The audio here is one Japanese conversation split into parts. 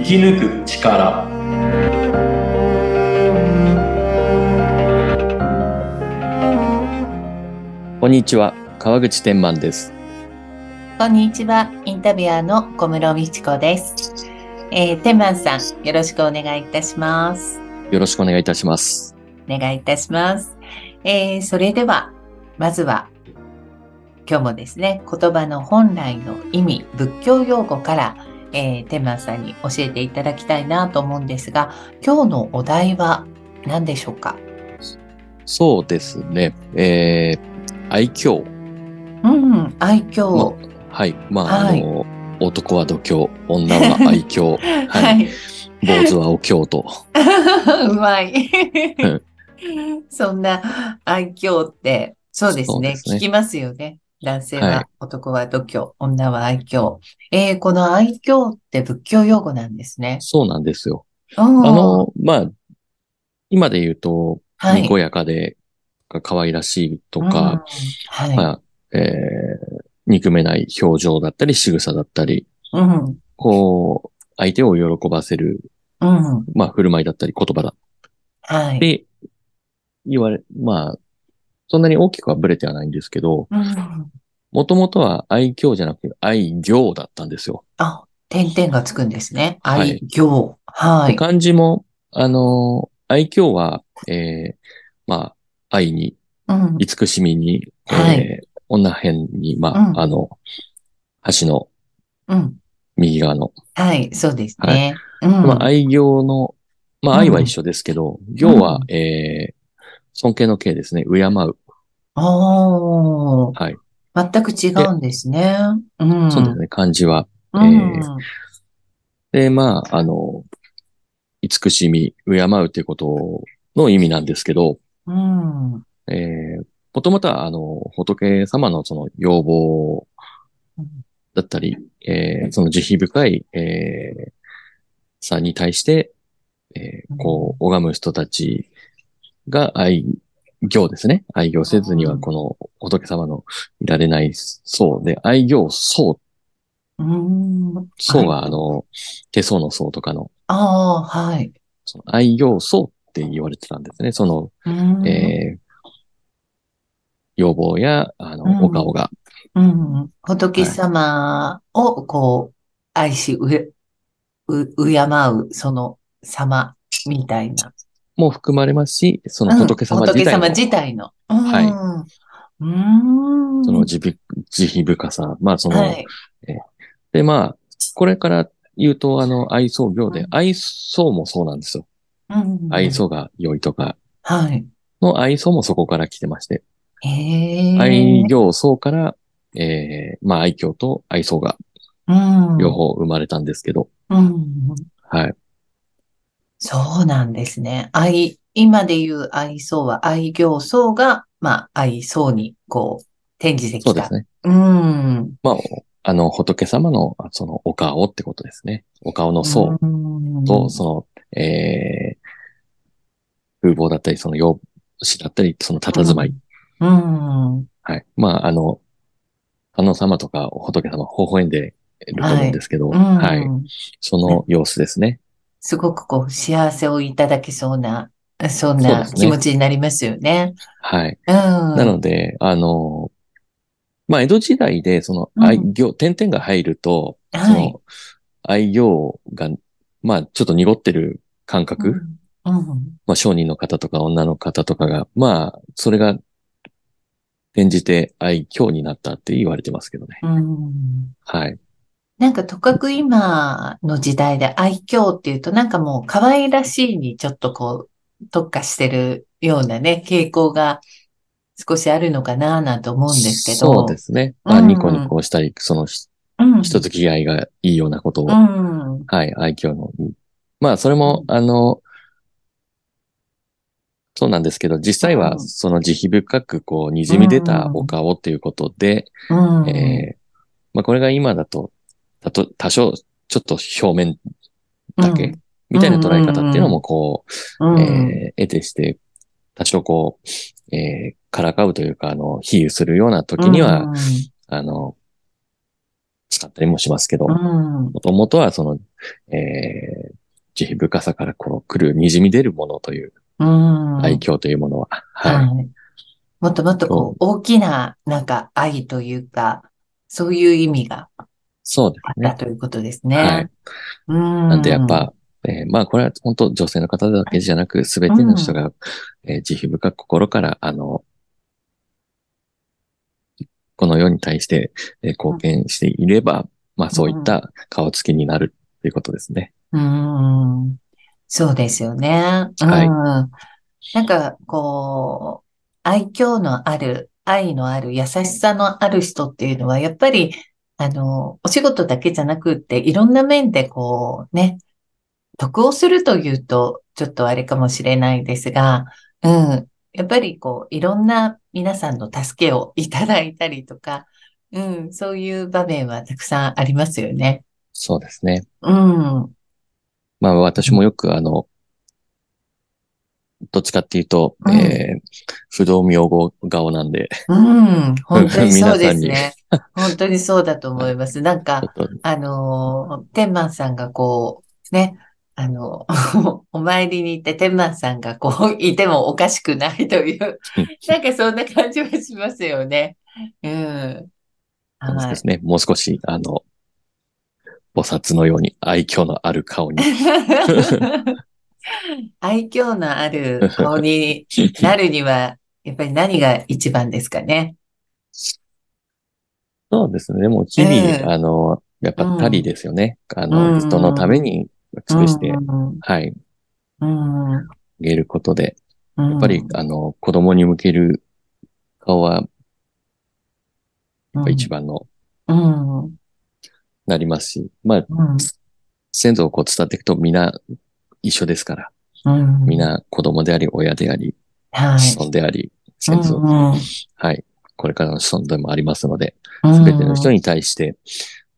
生き抜く力こんにちは、川口天満です。こんにちは、インタビュアーの小室美智子です。えー、天満さん、よろしくお願いいたします。よろしくお願いいたします。お願いいたします。えー、それでは、まずは、今日もですね、言葉の本来の意味、仏教用語から、えー、天満さんに教えていただきたいなと思うんですが、今日のお題は何でしょうか？そうですね。えー、愛嬌。うん、愛嬌。はい。まあ、はいあの、男は度胸、女は愛嬌、は はいい。坊主はお経と。うまいうん。そんな愛嬌って、そうですね。そうですね聞きますよね。男性は、はい男は度胸、女は愛嬌。えー、この愛嬌って仏教用語なんですね。そうなんですよ。ああの、まあ、今で言うと、はい。にこやかで、可愛らしいとうんか、はい。まあ、えー、憎めない表情だったり、仕草だったり、うん。こう、相手を喜ばせる、うん。まあ、振る舞いだったり、言葉だはい。で、言われ、まあ、そんなに大きくはブレてはないんですけど、うん。もともとは愛嬌じゃなくて愛行だったんですよ。あ、点々がつくんですね。はい愛嬌。はい。漢字も、あの、愛嬌は、えー、まあ、愛に、うん。慈しみに、はいえー、女編に、まあ、うんあの、橋のうん。右側の、はい。そうですね。うん。まあ、愛行の、まあ、愛は一緒ですけど、行は、えー、尊敬の敬ですね。敬う。おー。はい。全く違うんですね。うん。そうですね、漢字は。うん。えーで、まあ、あの、慈しみ、敬うっていうことの意味なんですけど、うん。えー、もともとは、あの、仏様のその要望だったり、えーその慈悲深い、えーさに対して、えーこう、拝む人たちが愛行ですね。愛行せずには、うんこの仏様のいられない層で、愛行層、うん。層が、あの、手相の層とかの、ああ、はい。その愛行層って言われてたんですね。その、うん。えー要望や、あの、うんお顔が。うん。仏様を、こう、愛し、うえ、う、敬う、その様、みたいな。も含まれますし、その仏様うん自体の、仏様自体の。うん。はうーん。その慈悲慈悲深さ。まあ、その、はい。で、まあ、これから言うと、あの、愛想行でうん、愛想もそうなんですよ。うん。愛想が良いとかはい。の愛想もそこから来てまして、へえ。愛行層から、えー、まあ、愛嬌と愛想がうん。両方生まれたんですけど、うん。はい。そうなんですね。愛、今で言う愛想は愛行層が、まあ、愛想に、こう、転じてきた。そうですね。うん。まあ、あの、仏様の、その、お顔ってことですね。お顔の層うんと、その、えー、風貌だったり、その容姿だったり、その佇まい。うん。はい。まあ、あの、観音様とか仏様、微笑んでると思うんですけど、うんはい。その様子ですね。すごくこう、幸せをいただけそうな、そんな気持ちになりますよね。はい。うん。なので、あの、まあ、江戸時代で、その、うん愛行、点々が入ると、そはい。の、愛行が、まあ、ちょっと濁ってる感覚、うん。うん。まあ、商人の方とか女の方とかが、まあ、それが、転じて愛嬌になったって言われてますけどね。うん。はい。なんかとかく今の時代で愛嬌っていうとなんかもう可愛らしいにちょっとこう特化してるようなね、傾向が少しあるのかななんて思うんですけど。そうですね。まあ、うんニコニコしたり、その、うん。人付き合いがいいようなことを、うん。はい、愛嬌の。まあ、それも、あの、そうなんですけど、実際は、うんその慈悲深く、こう、滲み出たお顔っていうことで、うん。えーまあ、これが今だと、たと、多少、ちょっと表面だけ、みたいな捉え方っていうのも、こうん、う、えー、得てして、多少こう、えー、からかうというか、あの、比喩するような時には、うんあの、使ったりもしますけど、うん。もともとはその、えー、慈悲深さからこの来る滲み出るものという、うん。愛嬌というものは、はい。はい。もっともっとこう、大きな、なんか愛というか、そういう意味がそうですね。あったということですね。はい。うん。なんでやっぱ、えーまあこれは本当女性の方だけじゃなく、すべての人が、えー慈悲深く心から、あの、この世に対して、えー貢献していれば、まあそういった顔つきになるということですね。うん。そうですよね。うん。はいなんか、こう、愛嬌のある、愛のある、優しさのある人っていうのは、やっぱり、あの、お仕事だけじゃなくって、いろんな面でこう、ね、得をするというと、ちょっとあれかもしれないですが、うん。やっぱりこう、いろんな皆さんの助けをいただいたりとか、うん、そういう場面はたくさんありますよね。そうですね。うん。まあ私もよくあの、どっちかっていうと、うんえー不動明王顔なんで、うん、本当にそうです皆ね。本当にそうだと思います。なんかあのー、天満さんがこう、ね、あの、お参りに行って天満さんがこう、いてもおかしくないという、なんかそんな感じはしますよね。うん。そうはい。ですね。もう少し、あの、菩薩のように愛嬌のある顔に。愛嬌のある顔になるには、やっぱり何が一番ですかね？そうですね。もう日々、うん。あの、やっぱ他利ですよね。あうの、ん。人のために尽くして、うん。はい、うん。あげることで、うん。やっぱり、あの、子供に向ける顔は、やっぱ一番の、なりますし、まあ、うん。先祖をこう伝っていくと皆一緒ですから、うん。皆子供であり、親であり、はい。子孫であり、先祖、うんうんはい、これからの子孫でもありますので、うんすべての人に対して、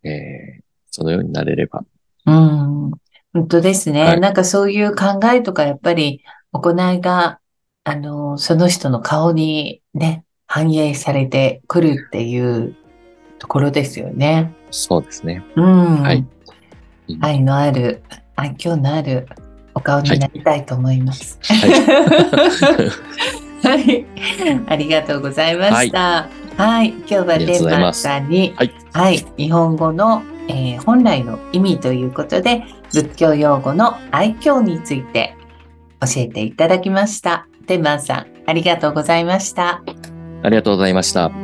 えー、そのようになれれば、うん。本当ですね。はいなんかそういう考えとか、やっぱり行いが、あの、その人の顔にね、反映されてくるっていうところですよね。そうですね。うん。はいうん愛のある、愛嬌のあるお顔になりたいと思います。はい。はい。ありがとうございました。はい。今日はデンマーございますさんに、はい。はい。日本語の、えー本来の意味ということで、仏教用語の愛嬌について教えていただきました。デンマーさん、ありがとうございました。ありがとうございました。